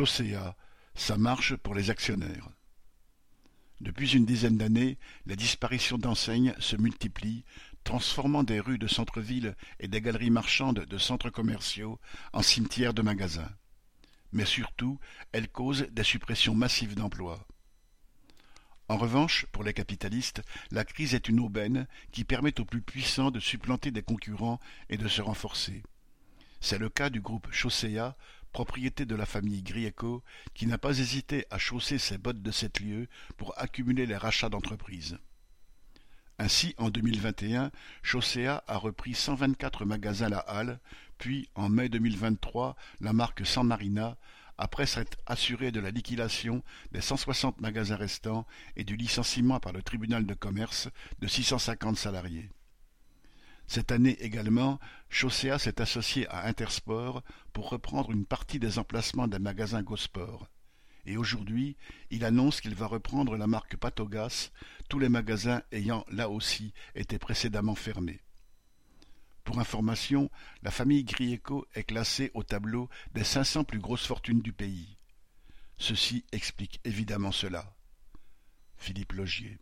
Chaussea, ça marche pour les actionnaires. Depuis une dizaine d'années, les disparitions d'enseignes se multiplient, transformant des rues de centre-ville et des galeries marchandes de centres commerciaux en cimetières de magasins. Mais surtout, elles causent des suppressions massives d'emplois. En revanche, pour les capitalistes, la crise est une aubaine qui permet aux plus puissants de supplanter des concurrents et de se renforcer. C'est le cas du groupe Chaussea, propriété de la famille Grieco, qui n'a pas hésité à chausser ses bottes de sept lieues pour accumuler les rachats d'entreprises. Ainsi, en 2021, Chaussea a repris 124 magasins La Halle, puis, en mai 2023, la marque San Marina, après s'être assuré de la liquidation des 160 magasins restants et du licenciement par le tribunal de commerce de 650 salariés. Cette année également, Chaussea s'est associé à Intersport pour reprendre une partie des emplacements des magasins Gosport. Et aujourd'hui, il annonce qu'il va reprendre la marque Patogas, tous les magasins ayant là aussi été précédemment fermés. Pour information, la famille Grieco est classée au tableau des 500 plus grosses fortunes du pays. Ceci explique évidemment cela. Philippe Logier